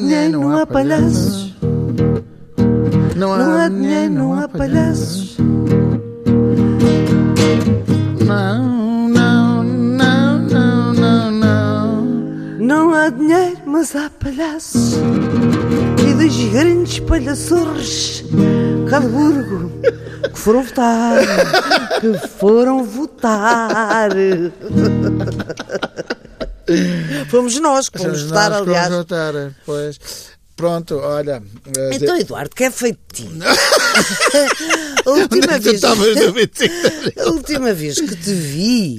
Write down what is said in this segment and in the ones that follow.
dinheiro, não há palhaços. Não há dinheiro, não há palhaços. Não, não, não, não, não, não. Não há dinheiro, mas há palhaços. E dois grandes palhaços cá de Burgo que foram votar. Que foram votar. Fomos nós que fomos votar, aliás. votar, pois. Pronto, olha. eh, Então, Eduardo, que é feitinho. A última é vez. A última vez que te vi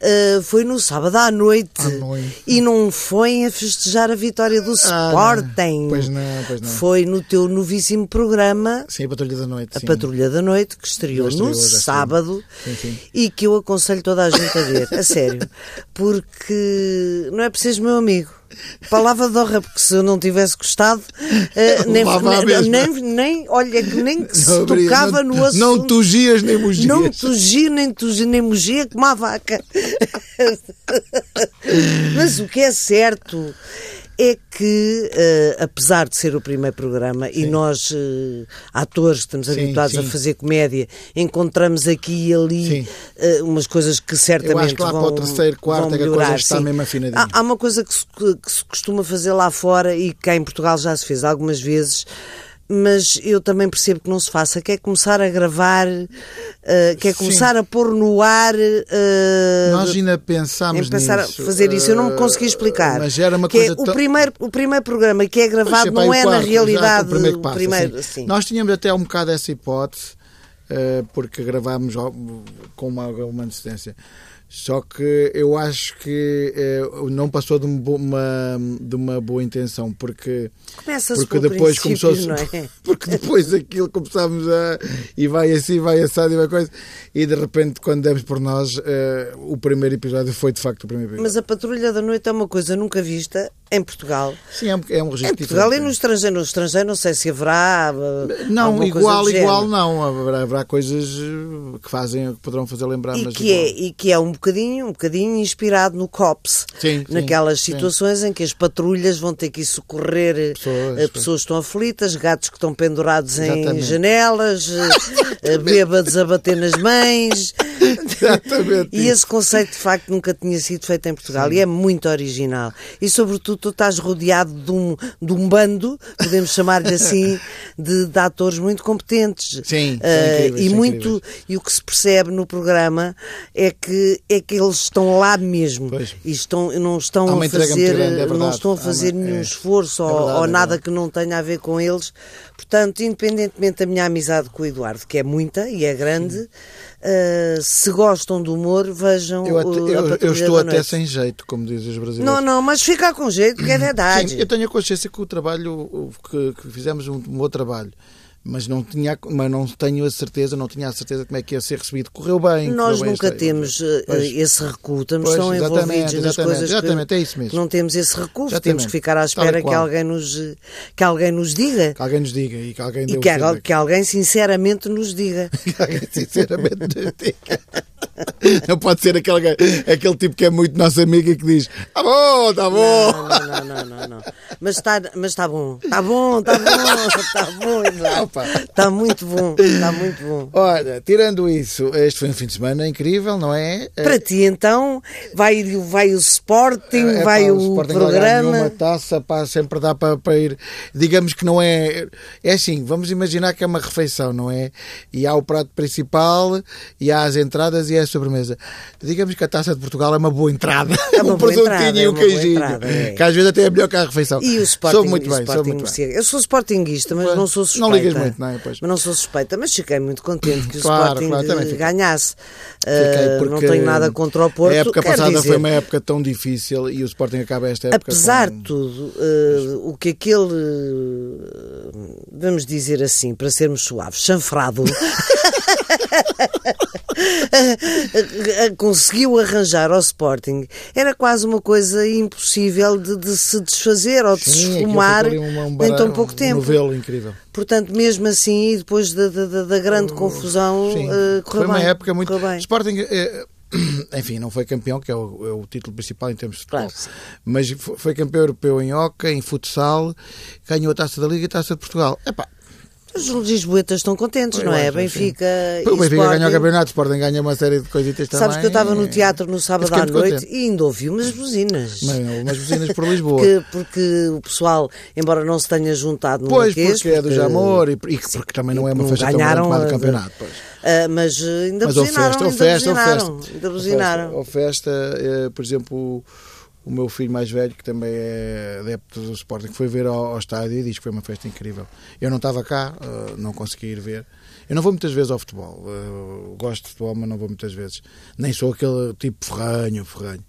eh, foi no sábado à noite. À noite. E não foi a festejar a vitória do Ah, Sporting. não. Pois não, pois não. Foi no teu novíssimo programa, Sim, a Patrulha da Noite. A sim. Patrulha da Noite, que estreou estreou, no sábado Sim, sim. e que eu aconselho toda a gente a ver, a sério. Porque não é preciso, meu amigo. Palavra de honra, porque se eu não tivesse gostado, eh, nem, nem, nem, olha, que nem que se Não tocava não- no assunto. Não tugias nem mugias. Não tugia, nem tugia, nem mugia como a vaca. Mas o que é certo é que, eh, apesar de ser o primeiro programa e nós, eh, atores, estamos Sim, habituados a sim. fazer comédia, encontramos aqui e ali Sim. eh, umas coisas que certamente que lá para vão, o terceiro, quarto é que a coisa está sim. mesmo afinadinha. Há, há uma coisa que se, que se costuma fazer lá fora e que cá em Portugal já se fez algumas vezes, mas eu também percebo que não se faça, que é começar a gravar, eh, que é Sim. começar a pôr no ar. eh, Nós ainda pensámos em pensar nisso. fazer isso, eu não me eh, consegui explicar. Mas era uma que é coisa o tão- primeiro o primeiro programa que é gravado não o é quarto, na realidade o primeiro passa, primeiro, sim. assim. Nós tínhamos até um bocado essa hipótese, eh, porque gravámos com uma, uma antecedência. Só que eu acho que eh, não passou de, um uma, de uma boa intenção, porque, Começa-se porque depois começou é? porque depois aquilo começámos a e vai assim, vai assado e vai coisa, e de repente quando demos por nós, eh, o primeiro episódio foi de facto o primeiro episódio. Mas a Patrulha da Noite é uma coisa nunca vista em Portugal. Sim, é um, é um registro Em Portugal e diferente. no estrangeiro, no estrangeiro não sei se haverá. eh, Não, igual, igual género. não. Haverá, haverá coisas eh, que fazem, que poderão fazer lembrar, E que, é, igual. e que é um bocadinho, um bocadinho inspirado no COPS. Sim, sim, naquelas sim. situações em que as patrulhas vão ter que ir socorrer eh, Pessoas, pessoas que estão aflitas, gatos que estão pendurados em Exatamente. janelas, eh, eh, bêbados a bater nas mães. Exatamente E esse conceito de facto nunca tinha sido feito em Portugal e é muito original. E sobretudo tu estás rodeado de um, de um bando, podemos chamar-lhe assim, de, de atores muito competentes. Sim, incríveis, e muito incríveis. e o que se percebe no programa é que é que eles estão lá mesmo Pois. e estão não estão a fazer grande, é não estão a Há uma- fazer nenhum é. esforço É ou, verdade, ou é nada que não tenha a ver com eles. Portanto, independentemente da minha amizade com o Eduardo, que é muita e é grande, eh, se gostam do humor, vejam Eu, até- o- eu- eu estou até sem jeito, como dizem os brasileiros. Não, não, mas fica com jeito, que é verdade. Sim, eu tenho a consciência que o trabalho, que, que fizemos um, um bom trabalho, mas não, tinha, mas não tenho a certeza, não tinha a certeza como é que ia ser recebido. Correu bem. Nós correu nunca temos eh, Pois. esse recuo, estamos Pois, tão envolvidos nas coisas que é isso mesmo. não temos esse recuo, Exatamente, temos que ficar à espera que alguém, nos, que alguém nos diga Que alguém nos diga e que alguém e que, que alguém sinceramente nos diga. Que alguém sinceramente nos diga. Não pode ser aquele, aquele tipo que é muito nosso amigo e que diz: Tá bom, tá bom. Não, não, não, não, não, não. Mas está mas tá bom, está bom, está bom, está bom. Está muito bom, está muito bom. Olha, tirando isso, este foi um fim de semana incrível, não é? Para ti então, vai, vai o Sporting, É, vai pá, o, Sporting programa. Uma taça, pá, sempre dá para, para ir. Digamos que não é. É assim, vamos imaginar que é uma refeição, não é? E há o prato principal, e há as entradas e há a sobremesa. Digamos que a taça de Portugal é uma boa entrada. É uma um boa presuntinho entrada, e é um boa queijinho. entrada, é. Que às vezes até é melhor que a refeição. E o Sporting, Sou muito bem, sou muito bem. Eu sou Sportinguista, mas Pois, não sou não suspeita. ligas muito, não é? Pois. Mas não sou suspeita, mas fiquei muito contente que o Claro, Sporting claro, ganhasse. Porque não tenho nada contra o Porto. A época passada dizer, foi uma época tão difícil e o Sporting acaba esta época. Apesar com... de tudo, eh, o que aquele, vamos dizer assim, para sermos suaves, chanfrado, conseguiu arranjar ao Sporting, era quase uma coisa impossível de, de se desfazer ou de se Sim, aquilo esfumar ali uma- um em tão pouco um tempo. novelo incrível. Portanto, mesmo assim, e depois da, da- da- grande confusão, Sim. eh, correu foi uma bem, época muito. bem. Sporting, eh, enfim, não foi campeão, que é o, é o título principal em termos de futebol. Claro. Mas fo- foi campeão europeu em Oca, em futsal, ganhou a taça da Liga e a taça de Portugal. Epá, Os lisboetas estão contentes, Eu não é? acho, Benfica sim. o Benfica Sporting. ganha o campeonato, Sporting ganha uma série de coisitas também. Sabes que eu estava no teatro no sábado à noite contente. e ainda ouvi umas buzinas. Mas, umas buzinas por Lisboa. Porque, porque o pessoal, embora não se tenha juntado no Pois, Marquês, porque é do Jamor e, e porque também não é uma festa tão grande como a do a- campeonato. Pois. ah, mas eh, ainda Mas buzinaram, festa, ainda festa, buzinaram, festa. ainda Ou buzinaram. festa, ou festa, eh, por exemplo, o- meu filho mais velho, que também é adepto do Sporting, foi ver ao, ao estádio e diz que foi uma festa incrível. Eu não estava cá, eh, não consegui ir ver. Eu não vou muitas vezes ao futebol. eh, gosto de futebol, mas não vou muitas vezes. Nem sou aquele tipo ferranho, ferranho.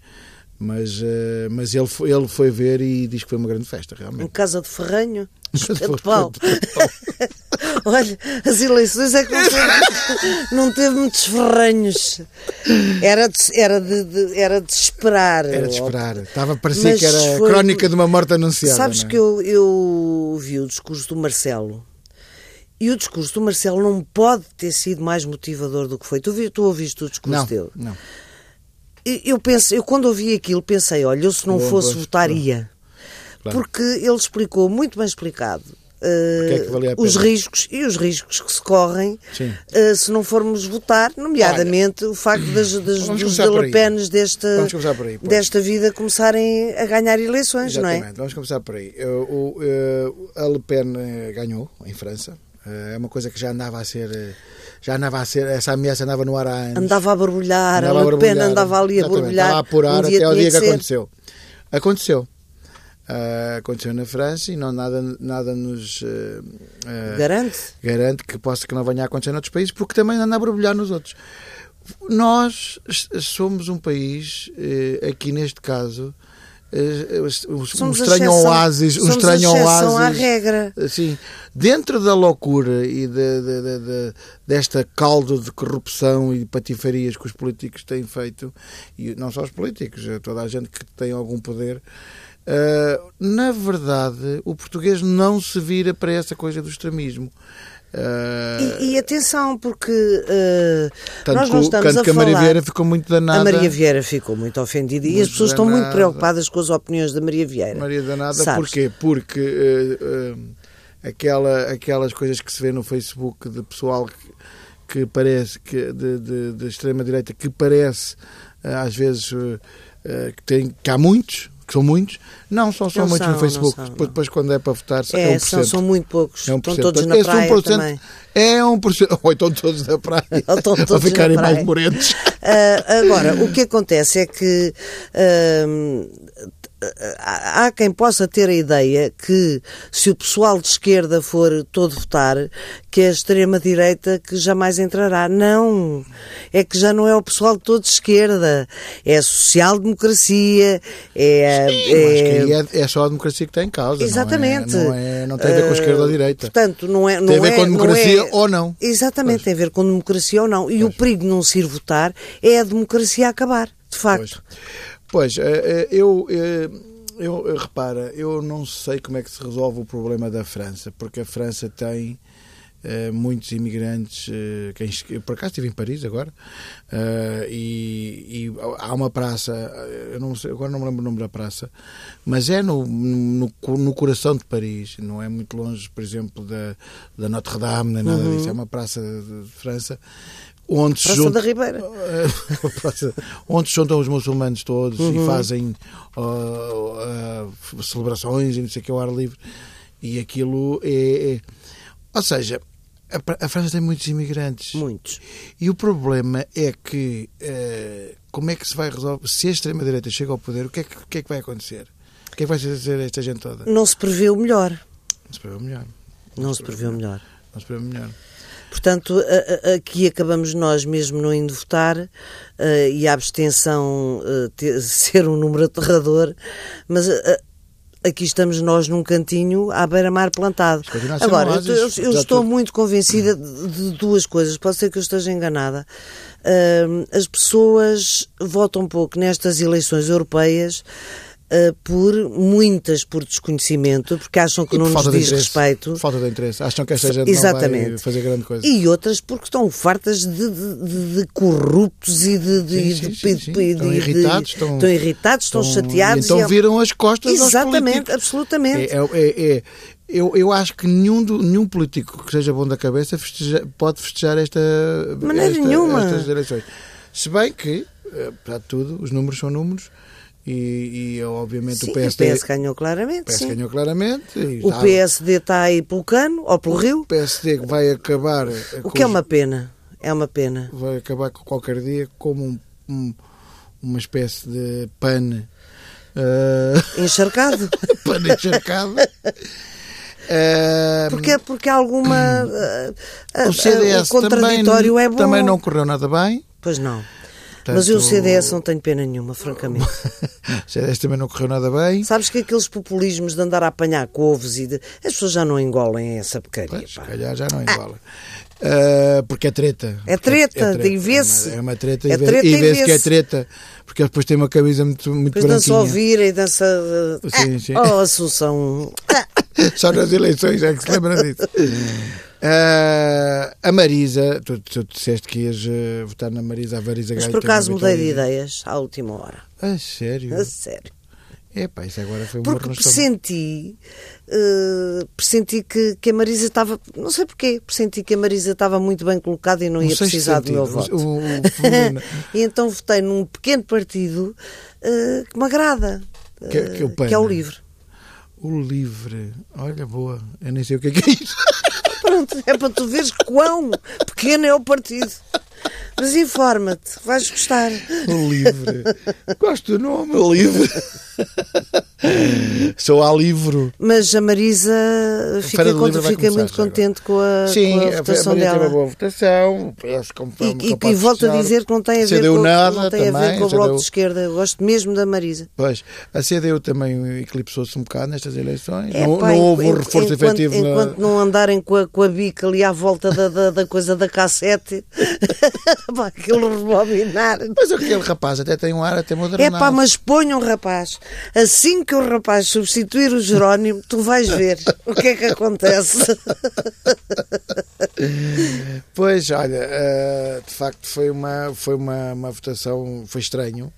Mas, eh, mas ele, foi, ele foi ver e diz que foi uma grande festa, Em realmente. casa de Ferranho, pau. Olha, as eleições é que não teve, não teve muitos ferranhos. Era de, era de, de- era de esperar. Era de esperar. Estava, parecia Mas que era a foi- crónica de uma morte anunciada. Sabes é? que eu, eu vi o discurso do Marcelo e o discurso do Marcelo não pode ter sido mais motivador do que foi. Tu, tu ouviste o discurso Não, dele? não. Eu, penso, eu quando ouvi aquilo pensei, olha, eu se não Bom, fosse pois, votar claro. ia. Claro. Porque ele explicou muito bem explicado é que a os riscos e os riscos que se correm eh, se não formos votar, nomeadamente o facto das, das, dos delepenes desta, aí, desta vida começarem a ganhar eleições, não é? Exatamente, vamos começar por aí. Eh, o- eh, a Le Pen eh, ganhou em França. Eh, É uma coisa que já andava a ser. eh, Já andava a ser. Essa ameaça andava no ar há anos. Andava a borbulhar, Andava a Le Pen andava ali a exatamente, borbulhar. Estava a apurar um até tinha dia que, ser. aconteceu. Aconteceu. Ah, aconteceu na França e não, nada, nada nos eh, eh, Garante? garante que possa que não venha a acontecer noutros países, porque também anda a borbulhar nos outros. Nós somos um país, eh, aqui neste caso, eh, um estranho oásis, um estranho exceção à oásis. regra. Assim, dentro da loucura e de, de- de- de- desta caldo de corrupção e patifarias que os políticos têm feito, e não só os políticos, eh, toda a gente que tem algum poder, eh, na verdade, o português não se vira para essa coisa do extremismo. Eh, E, e atenção, porque tanto nós que, não estamos a que a falar... Maria Vieira ficou muito danada. A Maria Vieira ficou muito ofendida e Muito as pessoas estão muito danada. preocupadas com as opiniões da Maria Vieira. Maria Danada, Sabes? porquê? Porque eh, aquela, aquelas coisas que se vê no Facebook de pessoal que, que parece que de, de, de extrema-direita que parece às vezes que, tem, que há muitos, que são muitos, não são só Não muitos são, no Facebook. são, depois, depois, quando é para votar, é, É, 1%. são, são muito poucos. É 1%. Estão todos na Esse praia 1% também. É 1%. Ou estão todos na praia. Ou estão todos a ficarem mais praia. morentos. Ah, agora, o que acontece é que ahm, há quem possa ter a ideia que se o pessoal de esquerda for todo votar, que é a extrema-direita que jamais entrará. Não! É que já não é o pessoal todo de esquerda. É a social-democracia, é, a- Sim, é- é, é só a democracia que está em causa. Exatamente. Não, é, não, é, não tem a ver com a esquerda ou a direita. Portanto, não é, não Tem a ver é- com a não democracia é- ou não. Exatamente, tem a ver com democracia ou não. E o perigo de não se ir votar é a democracia acabar, de facto. Pois, eh, eh, eu, eh, eu, repara, eu não sei como é que se resolve o problema da França, porque a França tem muitos imigrantes. quem, eu, por acaso estive em Paris agora, e, e há uma praça, eu não sei, agora não me lembro o nome da praça, mas é no, no, no coração de Paris, não é muito longe, por exemplo, da, da Notre-Dame, nem nada disso, é uma praça de, de França. Onde se Uhum. Praça da Ribeira. onde se juntam os muçulmanos todos e fazem ah, ah, celebrações e não sei o que ao ar livre e aquilo é, é- ou seja a, a França tem muitos imigrantes Muitos. e o problema é que eh, como é que se vai resolver se a extrema direita chega ao poder o que é que, o que, é que vai acontecer o que é que vai fazer esta gente toda Não se prevê o melhor. não se prevê o melhor Não se prevê o melhor. não se prevê o melhor Portanto, aqui acabamos nós mesmo não indo votar eh, e a abstenção eh, ser um número aterrador, mas eh, aqui estamos nós num cantinho à beira-mar plantado. Agora, eu, eu- eu estou tudo. muito convencida de, duas coisas, pode ser que eu esteja enganada. As pessoas votam pouco nestas eleições europeias uh, por muitas por desconhecimento, porque acham que E não nos diz interesse. respeito. Falta de interesse. Acham que esta gente Exatamente. não vai fazer grande coisa. E outras porque estão fartas de, de- de- corruptos e de, Sim, sim, sim, Estão irritados, estão- estão irritados, estão, Estão- chateados. Então é- viram as costas Exatamente, absolutamente. É, é- é- eu, eu acho que nenhum, do- nenhum político que seja bom da cabeça festeja- pode festejar esta, esta- nenhuma. estas eleições. Se bem que, eh, de tudo, os números são números e, e, obviamente Sim, o PSD, o PS ganhou claramente. o PS sim. ganhou claramente. O PSD está aí pelo cano ou pelo rio, o PSD vai acabar o com que é os- uma pena. É uma pena. vai acabar qualquer dia como um- um- uma espécie de pane eh, Encharcado. pane encharcado. Eh, Porque, porque alguma. ah, o CDS o contraditório também, é bom. também não correu nada bem. Pois não. Mas eu o Portanto, CDS não tenho pena nenhuma, francamente. O CDS também não correu nada bem. Sabes que aqueles populismos de andar a apanhar couves e de... as pessoas já não engolem essa porcaria. Pois, se pá. calhar já não iguala. Eh, porque é treta. É treta, e vê-se. É uma, é uma treta, É e vê- treta e vê-se que é treta. Porque depois têm uma camisa muito, muito Depois dança branquinha. ouvir e dança. ah, Sim, sim. Oh, Assunção. Ah, Só nas eleições é que se lembra disso. Eh, a Marisa, tu, tu disseste que ias eh, votar na Marisa, a Marisa Mas por acaso mudei de ideias à última hora. A sério? A sério. Epá, isso agora foi um Porque pressenti, eh, pressenti que, que a Marisa estava. Não sei porquê, pressenti que a Marisa estava muito bem colocada e não Um ia precisar do meu voto. o- o feminino. e então votei num pequeno partido eh, que me agrada, Que- que o que é o LIVRE. O livre. Olha, boa. Eu nem sei o que é, que é isso. Pronto, é para tu veres quão pequeno é o partido. Mas informa-te, vais gostar. O livre. Gosto do nome, o livre. Sou a livro. Mas a Marisa fiquei, Feira do cont- Livro vai fiquei começar muito agora. contente com a, Sim, com a a, votação Maria teve dela. uma boa votação. E, e- e volto a dizer que não tem a ver, CDU com, nada não tem a ver também, com o Bloco CDU. de Esquerda. Eu gosto mesmo da Marisa. Pois, a CDU também eclipsou-se um bocado nestas eleições. É, não, pá, não houve um reforço enquanto, efetivo na- Enquanto não andarem com a, com a bica ali à volta da, da, da coisa da cassete, pá, aquilo rebobinar. Mas aquele rapaz até tem um ar até moderno. É pá, mas ponham rapaz. Assim que o rapaz substituir o Jerónimo, tu vais ver o que é que acontece. Pois, olha, eh, de facto foi uma, foi uma, uma votação, foi estranho.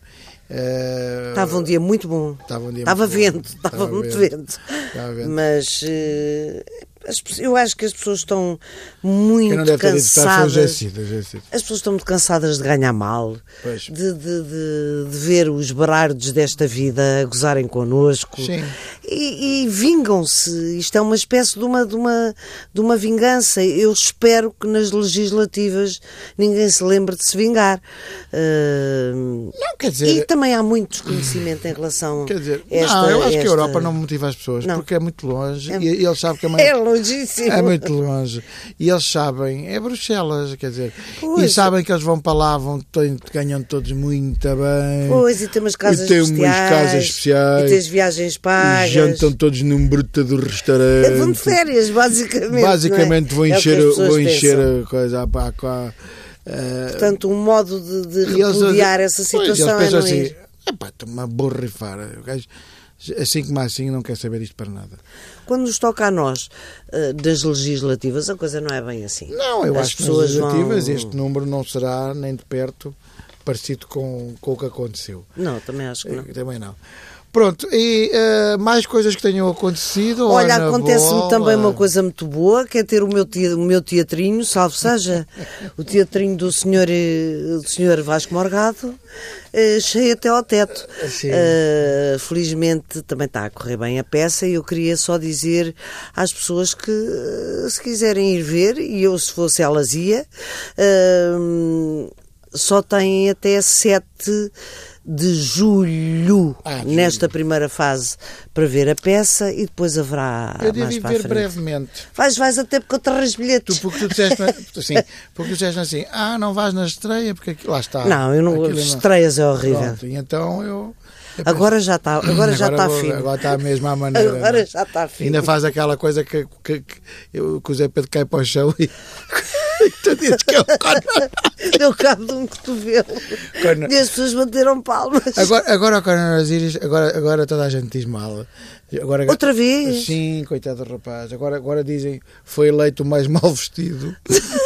Eh, Estava um dia muito bom. Estava um dia Estava muito bom. vento, estava muito vento. Estava vento. Mas eh, eu acho que as pessoas estão muito cansadas. Jacida. As pessoas estão muito cansadas de ganhar mal, de, de, de, de ver os barardos desta vida a gozarem connosco. Sim. E, e vingam-se. Isto é uma espécie de uma, de, uma, de uma vingança. Eu espero que nas legislativas ninguém se lembre de se vingar. Ah, Não, quer e dizer, também há muito desconhecimento em relação quer dizer a esta. não, eu acho que a esta- Europa não motiva as pessoas Não. porque é muito longe É- e, e eles sabem que é, uma, É longíssimo. é muito longe. E eles sabem, é Bruxelas, quer dizer, Pois. e sabem que eles vão para lá, vão, têm- ganham todos muito bem. Pois, e tem umas casas E tem umas especiais. casas especiais. E tens viagens E pagas. jantam todos num bruto do É, restaurante. Vão de férias, basicamente. Basicamente é? É o que encher, pessoas vou encher pensam. a coisa à com eh, Portanto, um modo de, de e eles- repudiar essa pois, eles situação é pensam não assim, ir. "Epá, estou-me a borrifar. O gajo, assim como assim, não quer saber isto para nada. Quando nos toca a nós, eh, das legislativas, a coisa não é bem assim. Não, eu As acho que nas legislativas vão- este número não será nem de perto parecido com, com o que aconteceu. Não, também acho que não. Eh, Também não. Pronto, e eh, mais coisas que tenham acontecido? Olha, acontece-me também uma coisa muito boa, que é ter o meu, o meu teatrinho, salve seja, o teatrinho do senhor, eh, do senhor Vasco Morgado, eh, cheio até ao teto. Eh, felizmente também está a correr bem a peça e eu queria só dizer às pessoas que se quiserem ir ver, e eu se fosse elas ia, só têm até 7 de julho, Ah, julho. nesta primeira fase, para ver a peça e depois haverá Eu mais para ver frente. brevemente. Vais, vais até porque eu te bilhetes. porque tu disseste, assim, porque tu disseste assim, ah, não vais na estreia, porque aqui, lá está. Não, eu não, estreias é horrível. Pronto, então eu. Agora já está, agora já está fino. Agora está mesmo à maneira. Agora não é? já está fino. Ainda faz aquela coisa que, que, que, eu, que o Zé Pedro cai para o chão e. tu dizes que é o. Deu cabo de um cotovelo. E as pessoas bateram palmas. Agora, agora o Osiris, agora, agora toda a gente diz mal. Agora, Outra vez? Sim, coitado do rapaz. Agora, agora dizem foi eleito o mais mal vestido.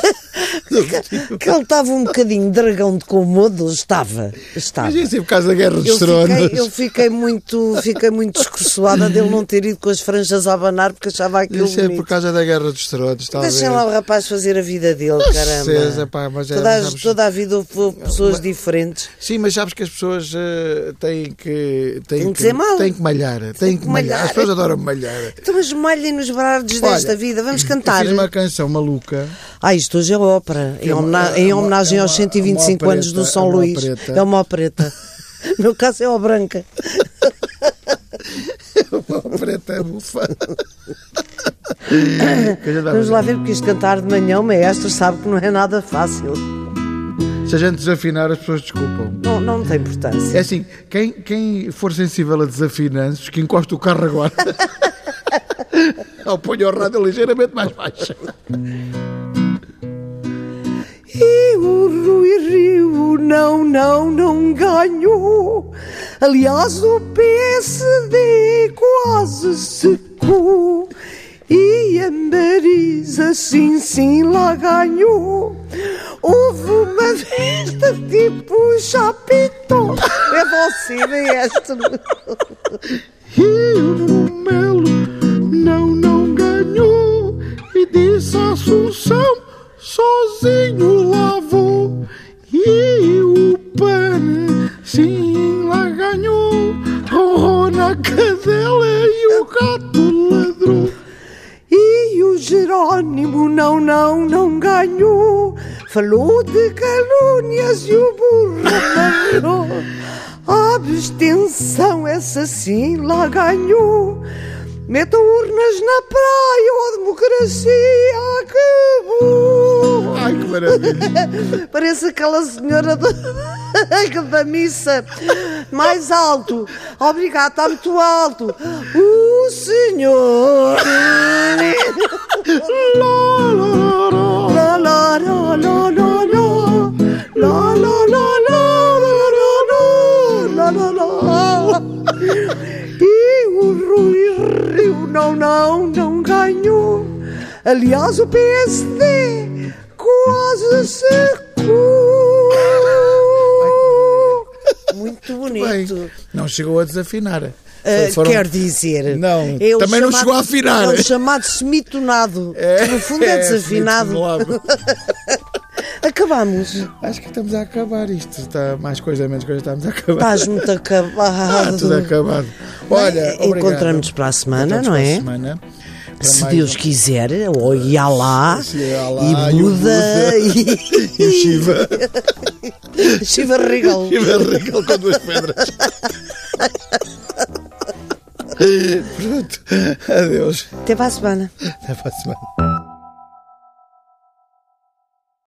Que ele estava um bocadinho dragão de Komodo. Estava. Estava. Mas isso é por causa da Guerra dos Eu Tronos. fiquei, eu fiquei muito, fiquei muito descursoada dele não ter ido com as franjas a abanar porque achava aquilo Isso é bonito. por causa da Guerra dos Tronos, talvez. Deixem lá o rapaz fazer a vida dele, caramba. certeza, pá, mas é, toda, sabes- toda a vida houve, pessoas mas- diferentes. Sim, mas sabes que as pessoas eh, têm que. Têm Tem que dizer mal. Têm que malhar. Têm que malhar. malhar. As pessoas adoram malhar. Então, mas malhem nos brados Olha, desta vida. Vamos cantar. Fiz uma canção maluca. Ah, isto hoje é ópera. Em, é uma- homena- é em uma- homenagem é aos uma- 125 uma anos do opereta, São é uma Luís. opereta. É uma opereta. No meu caso é o branca. Uma preta bufa. Vamos lá ver, porque isto cantar de manhã, o maestro sabe que não é nada fácil. Se a gente desafinar, as pessoas desculpam. Não, não tem importância. É assim, quem, quem for sensível a desafinanços, que encosta o carro agora. Ou ponha o rádio ligeiramente mais baixo. Não, não, ganhou. Aliás, o PSD quase secou. E a Marisa, sim, sim, lá ganhou. Houve uma festa tipo chapitão. É você, maestro. E o Melo não, não ganhou. E disse a Assunção, sozinho lá vou. E sim, lá ganhou. Ronrou na cadela e o gato ladrou. E o Jerónimo não, não, não ganhou. Falou de calúnias e o burro amarrou. A abstenção, essa sim, lá ganhou. Metam urnas na praia ou a democracia acabou. Ai, que maravilha. Parece aquela senhora do- da missa. Mais alto. Obrigado, está muito alto. O senhor. La la la la la la la la. E o Rio não, não, não ganhou. Aliás, o PSD quase secou. Muito bonito. Não chegou a desafinar. Uh, Foram- Quer dizer, Não, é também não chegou a afinar. É o chamado semitonado. que no fundo é, desafinado. desmolado. Acabamos. Acho que estamos a acabar isto. Está mais coisa, menos coisa, estamos a acabar. Estás muito acabado. Está tudo acabado. Olha, obrigado. Encontramos para a semana, não para a é? semana. Se Deus quiser, ou Yalá, Se Alá, e e o Buda, E Shiva. e Shiva Regal. Shiva Regal com duas pedras. Pronto. Adeus. Até para a semana. Até para a semana.